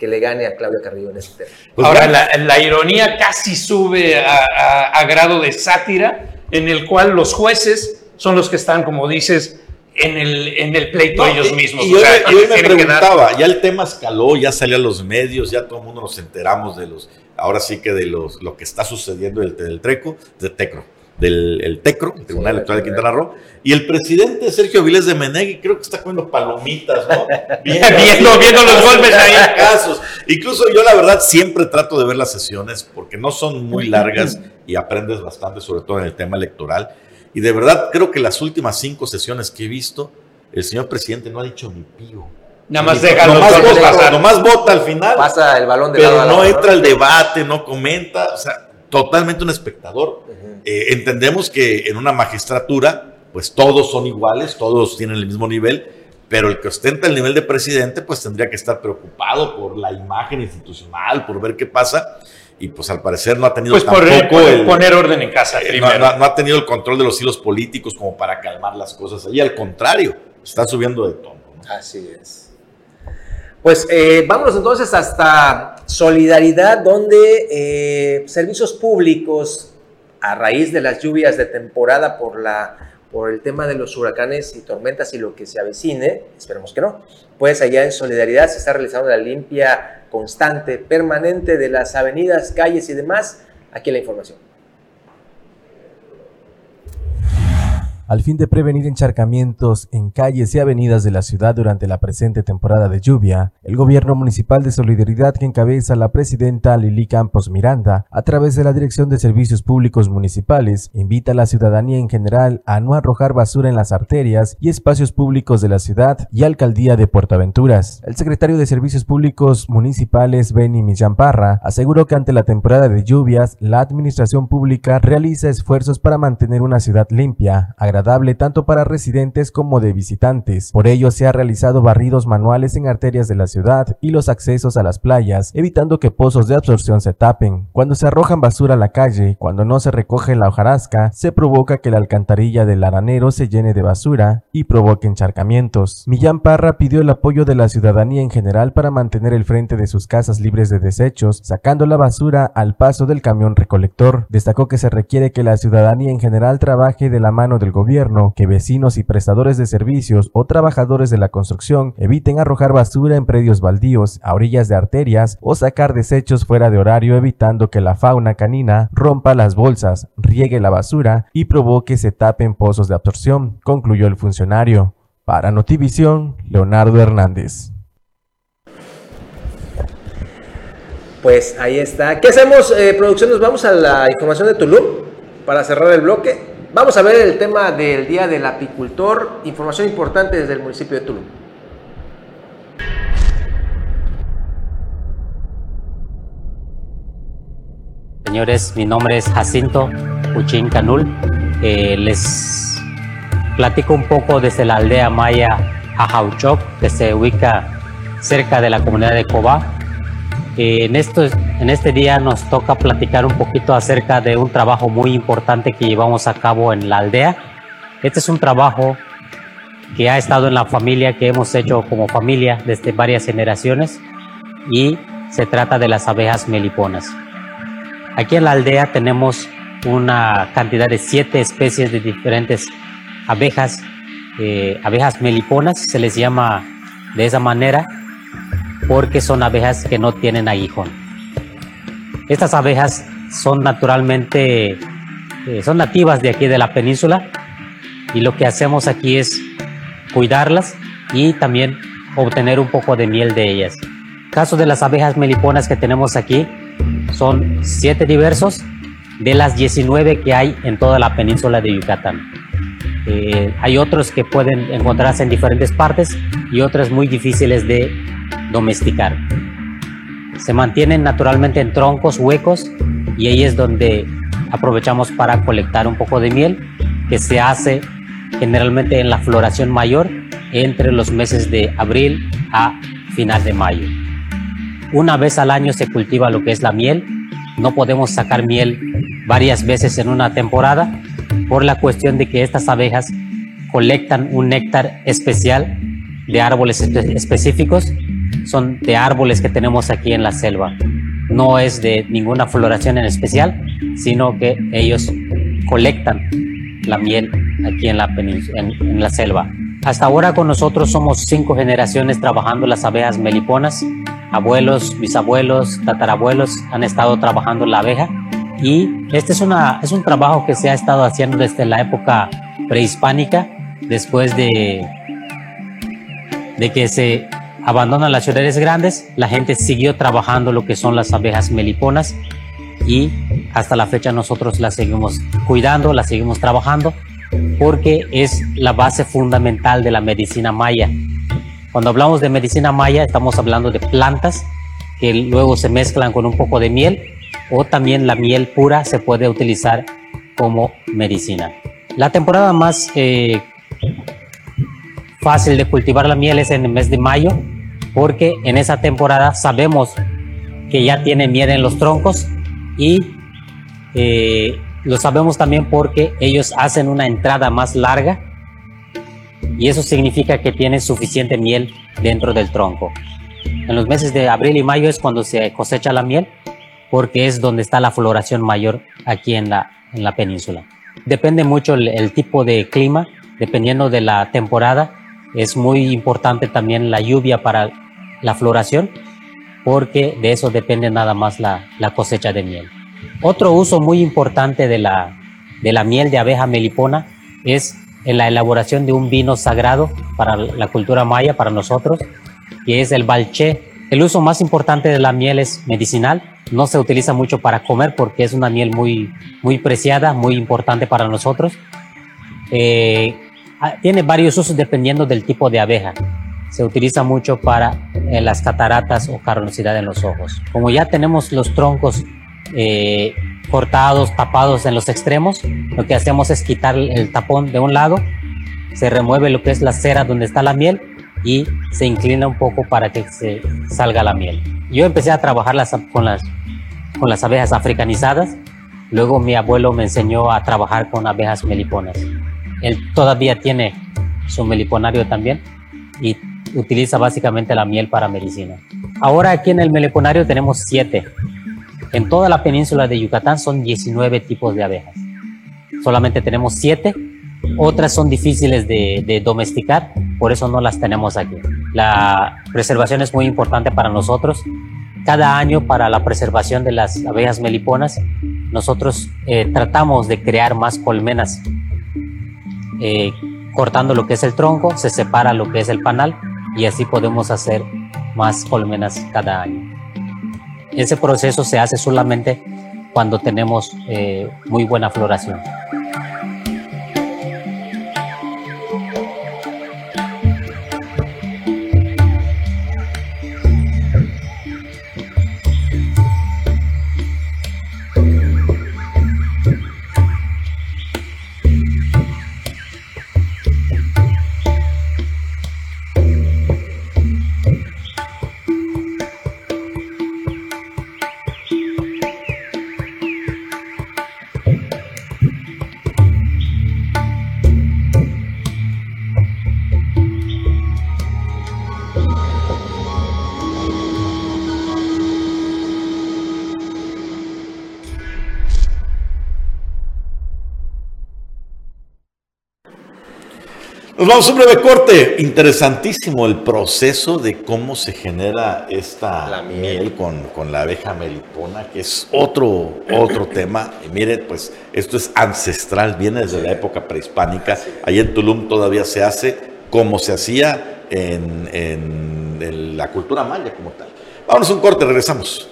que le gane a Claudia Carrillo en este tema. Pues Ahora, la, ironía casi sube a, grado de sátira, en el cual los jueces son los que están, como dices, en el, en el pleito ellos mismos. Y, hoy, me preguntaba, ya el tema escaló, ya salió a los medios, ya todo el mundo nos enteramos de los, ahora sí que de los, lo que está sucediendo del, del Treco, de Tecro del el TECRO, el Tribunal Electoral de Quintana Roo, y el presidente Sergio Vilés de Menegui creo que está comiendo palomitas, ¿no? Viendo, viendo, los golpes ahí. Casos. Incluso yo la verdad siempre trato de ver las sesiones porque no son muy largas y aprendes bastante, sobre todo en el tema electoral. Y de verdad creo que las últimas cinco sesiones que he visto, el señor presidente no ha dicho ni pío. Nada más deja nomás vota, nomás vota al final. Pasa el balón de Pero no entra al debate, no comenta. O sea, totalmente un espectador. Eh, entendemos que en una magistratura, pues todos son iguales, todos tienen el mismo nivel, pero el que ostenta el nivel de presidente, pues tendría que estar preocupado por la imagen institucional, por ver qué pasa. Y pues al parecer no ha tenido pues tampoco el, poner orden en casa. Eh, no, ha tenido el control de los hilos políticos como para calmar las cosas allí. Al contrario, está subiendo de tono. Así es. Pues eh, vámonos entonces hasta Solidaridad, donde eh, servicios públicos, a raíz de las lluvias de temporada por, la, por el tema de los huracanes y tormentas y lo que se avecine, esperemos que no, pues allá en Solidaridad se está realizando la limpia constante, permanente de las avenidas, calles y demás. Aquí la información. Al fin de prevenir encharcamientos en calles y avenidas de la ciudad durante la presente temporada de lluvia, el gobierno municipal de solidaridad que encabeza la presidenta Lili Campos Miranda, a través de la Dirección de Servicios Públicos Municipales, invita a la ciudadanía en general a no arrojar basura en las arterias y espacios públicos de la ciudad y alcaldía de Puerto Aventuras. El secretario de Servicios Públicos Municipales, Benny Millán Parra, aseguró que ante la temporada de lluvias, la administración pública realiza esfuerzos para mantener una ciudad limpia, agradable tanto para residentes como de visitantes. Por ello se ha realizado barridos manuales en arterias de la ciudad y los accesos a las playas, evitando que pozos de absorción se tapen. Cuando se arrojan basura a la calle, cuando no se recoge la hojarasca, se provoca que la alcantarilla del aranero se llene de basura y provoque encharcamientos. Millán Parra pidió el apoyo de la ciudadanía en general para mantener el frente de sus casas libres de desechos, sacando la basura al paso del camión recolector. Destacó que se requiere que la ciudadanía en general trabaje de la mano del gobierno que vecinos y prestadores de servicios o trabajadores de la construcción eviten arrojar basura en predios baldíos, a orillas de arterias o sacar desechos fuera de horario evitando que la fauna canina rompa las bolsas, riegue la basura y provoque se tapen pozos de absorción, concluyó el funcionario. Para Notivisión, Leonardo Hernández. Pues ahí está. ¿Qué hacemos, eh, producción? Nos vamos a la información de Tulum para cerrar el bloque. Vamos a ver el tema del Día del Apicultor, información importante desde el municipio de Tulum. Señores, mi nombre es Jacinto Uchín Canul. Eh, les platico un poco desde la aldea maya Ajauchoc, que se ubica cerca de la comunidad de Cobá, en, esto, en este día nos toca platicar un poquito acerca de un trabajo muy importante que llevamos a cabo en la aldea. Este es un trabajo que ha estado en la familia, que hemos hecho como familia desde varias generaciones y se trata de las abejas meliponas. Aquí en la aldea tenemos una cantidad de siete especies de diferentes abejas, eh, abejas meliponas, se les llama de esa manera, porque son abejas que no tienen aguijón. Estas abejas son naturalmente, eh, son nativas de aquí de la península y lo que hacemos aquí es cuidarlas y también obtener un poco de miel de ellas. caso de las abejas meliponas que tenemos aquí, son siete diversos de las 19 que hay en toda la península de Yucatán. Eh, hay otros que pueden encontrarse en diferentes partes y otros muy difíciles de domesticar. Se mantienen naturalmente en troncos huecos y ahí es donde aprovechamos para colectar un poco de miel que se hace generalmente en la floración mayor entre los meses de abril a final de mayo. Una vez al año se cultiva lo que es la miel. No podemos sacar miel varias veces en una temporada por la cuestión de que estas abejas colectan un néctar especial de árboles específicos. Son de árboles que tenemos aquí en la selva. No es de ninguna floración en especial, sino que ellos colectan la miel aquí en la, selva. Hasta ahora con nosotros somos cinco generaciones trabajando las abejas meliponas. Abuelos, bisabuelos, tatarabuelos han estado trabajando la abeja y este es, es un trabajo que se ha estado haciendo desde la época prehispánica, después de, de que se abandonan las ciudades grandes, la gente siguió trabajando lo que son las abejas meliponas y hasta la fecha nosotros las seguimos cuidando, las seguimos trabajando porque es la base fundamental de la medicina maya. Cuando hablamos de medicina maya estamos hablando de plantas que luego se mezclan con un poco de miel o también la miel pura se puede utilizar como medicina. La temporada más eh, fácil de cultivar la miel es en el mes de mayo porque en esa temporada sabemos que ya tiene miel en los troncos y eh, lo sabemos también porque ellos hacen una entrada más larga y eso significa que tienen suficiente miel dentro del tronco. En los meses de abril y mayo es cuando se cosecha la miel porque es donde está la floración mayor aquí en la, en la península. Depende mucho el, tipo de clima, dependiendo de la temporada. Es muy importante también la lluvia para la floración, porque de eso depende nada más la, la cosecha de miel. Otro uso muy importante de la, de la miel de abeja melipona es en la elaboración de un vino sagrado para la cultura maya, para nosotros, que es el balché. El uso más importante de la miel es medicinal, no se utiliza mucho para comer porque es una miel muy, muy preciada, muy importante para nosotros. Eh, tiene varios usos dependiendo del tipo de abeja. Se utiliza mucho para eh, las cataratas o carnosidad en los ojos. Como ya tenemos los troncos eh, cortados, tapados en los extremos, lo que hacemos es quitar el tapón de un lado, se remueve lo que es la cera donde está la miel y se inclina un poco para que se salga la miel. Yo empecé a trabajar con las con las abejas africanizadas. Luego mi abuelo me enseñó a trabajar con abejas meliponas. Él todavía tiene su meliponario también y utiliza básicamente la miel para medicina. Ahora aquí en el meliponario tenemos siete. En toda la península de Yucatán son 19 tipos de abejas. Solamente tenemos siete. Otras son difíciles de, domesticar, por eso no las tenemos aquí. La preservación es muy importante para nosotros cada año para la preservación de las abejas meliponas, nosotros eh, tratamos de crear más colmenas. Eh, cortando lo que es el tronco, se separa lo que es el panal y así podemos hacer más colmenas cada año. Ese proceso se hace solamente cuando tenemos eh, muy buena floración. Nos vamos a un breve corte. Interesantísimo el proceso de cómo se genera esta miel, con, la abeja melipona, que es otro, otro tema. Y mire, pues esto es ancestral, viene desde la época prehispánica. Ahí en Tulum todavía se hace como se hacía en, en la cultura maya como tal. Vámonos a un corte, regresamos.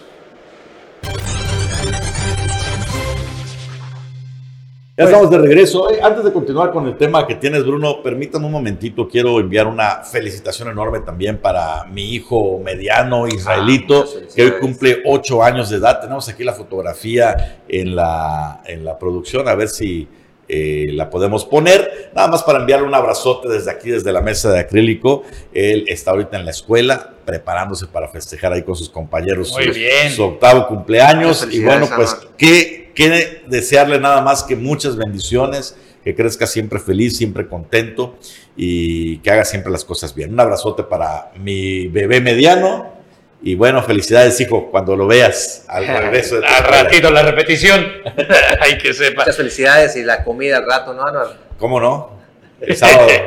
Ya estamos de regreso. Eh, antes de continuar con el tema que tienes, Bruno, permítame un momentito. Quiero enviar una felicitación enorme también para mi hijo mediano, Israelito, Ah, muchas que hoy cumple ocho años de edad. Tenemos aquí la fotografía en la, en la producción, a ver si eh, la podemos poner. Nada más para enviarle un abrazote desde aquí, desde la mesa de acrílico. Él está ahorita en la escuela, preparándose para festejar ahí con sus compañeros Muy su, bien. su octavo cumpleaños. Y bueno, pues qué, qué desearle nada más que muchas bendiciones, que crezca siempre feliz, siempre contento y que haga siempre las cosas bien. Un abrazote para mi bebé mediano. Y bueno, felicidades, hijo, cuando lo veas al regreso de tu Al ratito la repetición. Hay que sepa. Muchas felicidades y la comida al rato, ¿no, Anuar? ¿Cómo no? El sábado.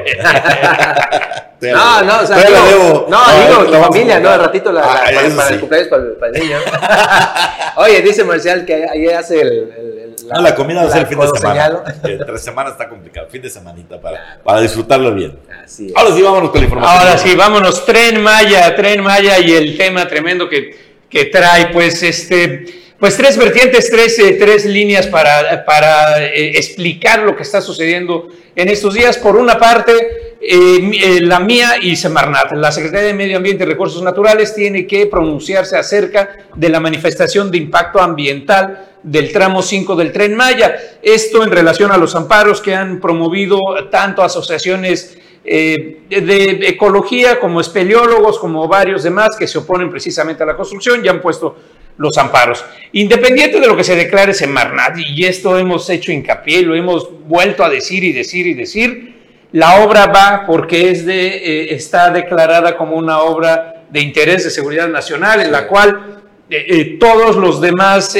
No, no, o sea, Todavía la digo, debo. no, Ah, digo, la la familia, ¿no? Al ratito la, la- Ah, para, eso para sí. el cumpleaños para, el- para el niño. Oye, dice Marcial que ahí hace el, el- el- No, la comida va a ser el fin de semana. señalo. Entre semana está complicado. Fin de semanita para, para disfrutarlo bien. Así es. Ahora sí, vámonos con la información. Ahora sí, vámonos, Tren Maya, Tren Maya y el tema tremendo que, que trae, pues, este, pues tres vertientes, tres, eh, tres líneas para, para eh, explicar lo que está sucediendo en estos días. Por una parte, eh, la mía y Semarnat, la Secretaría de Medio Ambiente y Recursos Naturales, tiene que pronunciarse acerca de la manifestación de impacto ambiental del tramo 5 del tren Maya. Esto en relación a los amparos que han promovido tanto asociaciones de, de ecología como espeleólogos, como varios demás que se oponen precisamente a la construcción y han puesto los amparos. Independiente de lo que se declare Semarnat, y esto hemos hecho hincapié, lo hemos vuelto a decir y decir y decir, la obra va porque es de, eh, está declarada como una obra de interés de seguridad nacional, en la cual eh, eh, todos los demás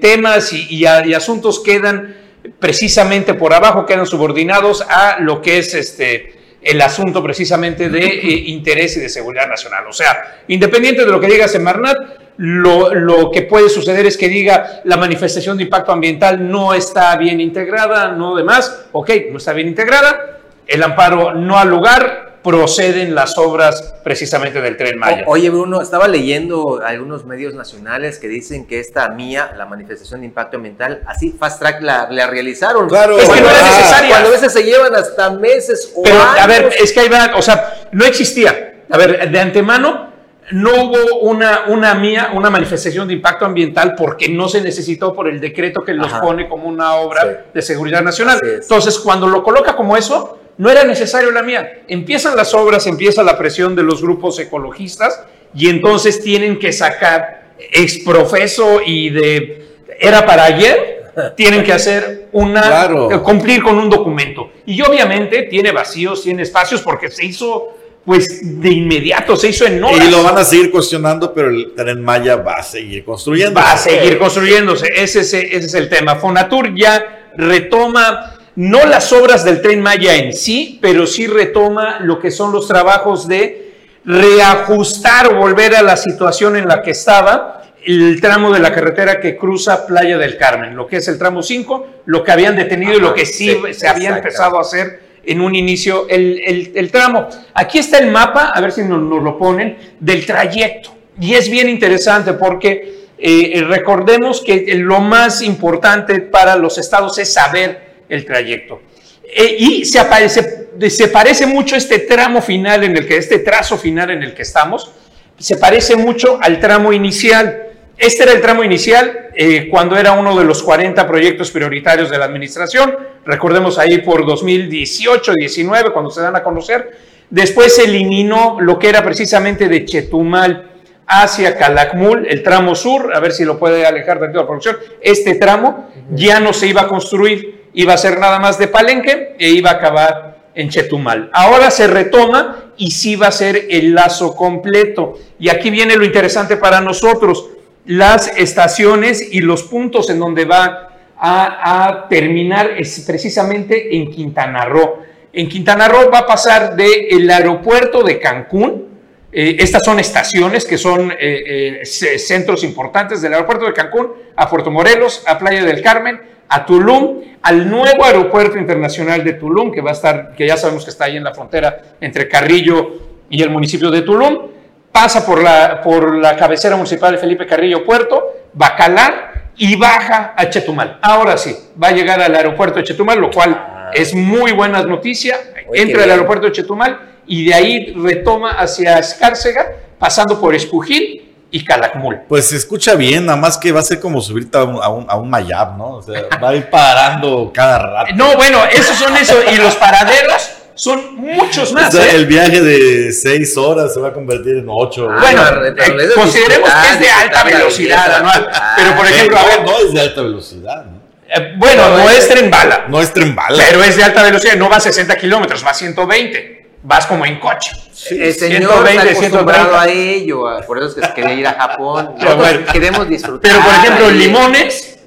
temas y, y a- y asuntos quedan precisamente por abajo, quedan subordinados a lo que es este el asunto precisamente de interés y de seguridad nacional. O sea, independiente de lo que diga Semarnat, lo, lo que puede suceder es que diga la manifestación de impacto ambiental no está bien integrada, no demás, ok, no está bien integrada, el amparo no al lugar, proceden las obras precisamente del tren Maya. O- oye, Bruno, estaba leyendo algunos medios nacionales que dicen que esta mía, la manifestación de impacto ambiental, así fast track la, la realizaron. Claro. Es que no era Cuando- necesaria. Cuando a veces se llevan hasta meses o Pero, a ver, es que ahí va, o sea, no existía. A ver, de antemano no hubo una, una mía, una manifestación de impacto ambiental porque no se necesitó por el decreto que los Ajá. pone como una obra Sí. de seguridad nacional. Entonces, cuando lo coloca como eso, no era necesario la mía. Empiezan las obras, empieza la presión de los grupos ecologistas y entonces tienen que sacar exprofeso y de era para ayer, tienen que hacer una Claro. cumplir con un documento. Y obviamente tiene vacíos, tiene espacios porque se hizo pues de inmediato, se hizo en horas. Y lo van a seguir cuestionando, pero el tren Maya va a seguir construyendo. Va a seguir construyéndose, ese, es- ese es el tema. Fonatur ya retoma no las obras del tren Maya en sí, pero sí retoma lo que son los trabajos de reajustar o volver a la situación en la que estaba el tramo de la carretera que cruza Playa del Carmen, lo que es el tramo 5, lo que habían detenido y lo que sí, sí, se había empezado a hacer en un inicio el, el- tramo. Aquí está el mapa, a ver si nos, nos lo ponen, del trayecto. Y es bien interesante porque eh, recordemos que lo más importante para los estados es saber el trayecto. Eh, y se, aparece, se parece mucho este tramo final en el que, este trazo final en el que estamos, se parece mucho al tramo inicial. Este era el tramo inicial eh, cuando era uno de los 40 proyectos prioritarios de la administración. Recordemos ahí por 2018, 19, cuando se dan a conocer. Después se eliminó lo que era precisamente de Chetumal hacia Calakmul, el tramo sur, a ver si lo puede alejar de la producción. Este tramo ya no se iba a construir, iba a ser nada más de Palenque e iba a acabar en Chetumal. Ahora se retoma y sí va a ser el lazo completo. Y aquí viene lo interesante para nosotros, las estaciones y los puntos en donde va a, terminar es precisamente en Quintana Roo. En Quintana Roo va a pasar del aeropuerto de Cancún, eh, estas son estaciones que son eh, eh, centros importantes del aeropuerto de Cancún a Puerto Morelos, a Playa del Carmen, a Tulum, al nuevo aeropuerto internacional de Tulum, que va a estar, que ya sabemos que está ahí en la frontera entre Carrillo y el municipio de Tulum, pasa por la, por la cabecera municipal de Felipe Carrillo Puerto, Bacalar, y baja a Chetumal. Ahora sí, va a llegar al aeropuerto de Chetumal, lo cual es muy buena noticia. Entra al aeropuerto de Chetumal y de ahí retoma hacia Escárcega, pasando por Espujil y Calakmul. Pues se escucha bien, nada más que va a ser como subirte a un, a un, a un Mayab, ¿no? O sea, va a ir parando cada rato. No, bueno, esos son eso. Y los paraderos son muchos más. O sea, ¿eh? el viaje de seis horas se va a convertir en ocho. Ah, Bueno, no, eh, es consideremos que es de alta velocidad, anual. Ah, Pero, por Eh, ejemplo, a ver, no, no es de alta velocidad, ¿no? eh, bueno, no es tren bala, No es tren bala. pero es de alta velocidad. No va a 60 kilómetros, va a 120. Vas como en coche. El señor 120, está acostumbrado 130. a ello, por eso es que se quería ir a Japón. Nosotros queremos disfrutar. Pero, por ejemplo, ahí. Limones,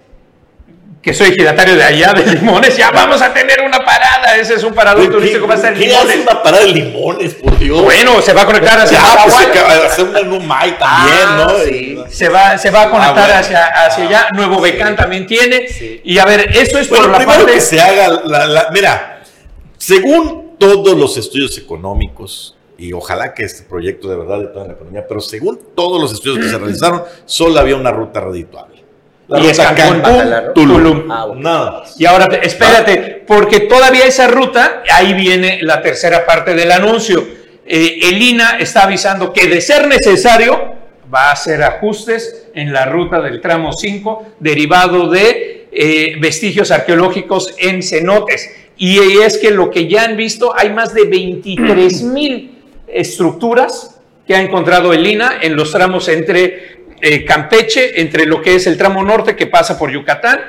que soy ejidatario de allá de Limones, ya vamos a tener una parada. Ese es un parador ¿Qué- turístico, va a estar en ¿Qué hace Limones. una parada de limones, por Dios? Bueno, se va a conectar hacia ya, pues se acaba de hacer una también, Ah, ¿no? sí. Se va, se va a conectar Ah, bueno. hacia, hacia allá. Nuevo Becán también tiene. Y a ver, eso es Bueno, por la primero parte. que se haga la, la- mira, según todos los estudios económicos, y ojalá que este proyecto de verdad de toda la economía, pero según todos los estudios que se realizaron, solo había una ruta redituable. La Y es Cancún, Cancún, Tulum. Tulum. Ah. Y ahora, te- espérate, porque todavía esa ruta, ahí viene la tercera parte del anuncio. Eh, el INA está avisando que de ser necesario va a hacer ajustes en la ruta del tramo 5 derivado de eh, vestigios arqueológicos en cenotes. Y es que lo que ya han visto, hay más de 23 mil estructuras que ha encontrado el INA en los tramos entre eh, Campeche, entre lo que es el tramo norte que pasa por Yucatán,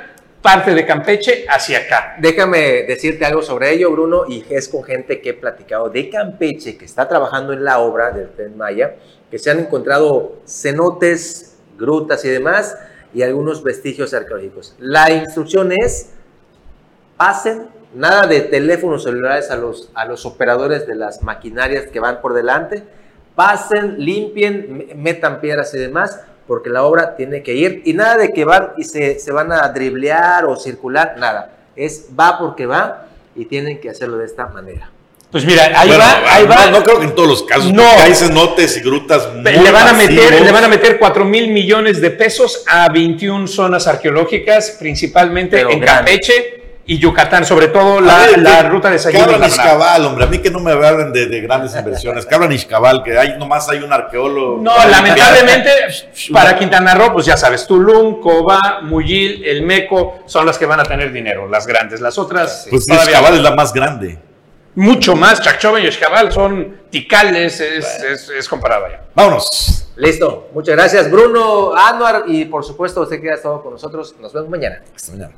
parte de Campeche hacia acá. Déjame decirte algo sobre ello, Bruno, y es con gente que he platicado de Campeche, que está trabajando en la obra del Tren Maya, que se han encontrado cenotes, grutas y demás, y algunos vestigios arqueológicos. La instrucción es, pasen, nada de teléfonos celulares a los, a los operadores de las maquinarias que van por delante, pasen, limpien, me- metan piedras y demás, porque la obra tiene que ir. Y nada de que van y se, se van a driblear o circular, nada. Es va porque va y tienen que hacerlo de esta manera. Pues mira, ahí Bueno, va, ahí no, va. No, creo que en todos los casos, No. hay cenotes y grutas muy le van a meter, masivos. le van a meter 4 mil millones de pesos a 21 zonas arqueológicas, principalmente Pero en grande. Campeche y Yucatán, sobre todo la, ver, la que- ruta de Que Sayula. hablan Ixcabal, hombre. A mí que no me hablan de, de grandes inversiones. Que hablan Ixcabal, que hay, nomás hay un arqueólogo. No, lamentablemente, para Quintana Roo, pues ya sabes, Tulum, Cobá, Muyil, El Meco son las que van a tener dinero, las grandes. Las otras, Pues todavía Ixcabal es la más grande. mucho más. Chacchoven y Xcabal son ticales, es, es, es comparado ya. Vámonos. Listo. Muchas gracias, Bruno, Anuar, y por supuesto, usted que ha estado con nosotros. Nos vemos mañana. Hasta mañana.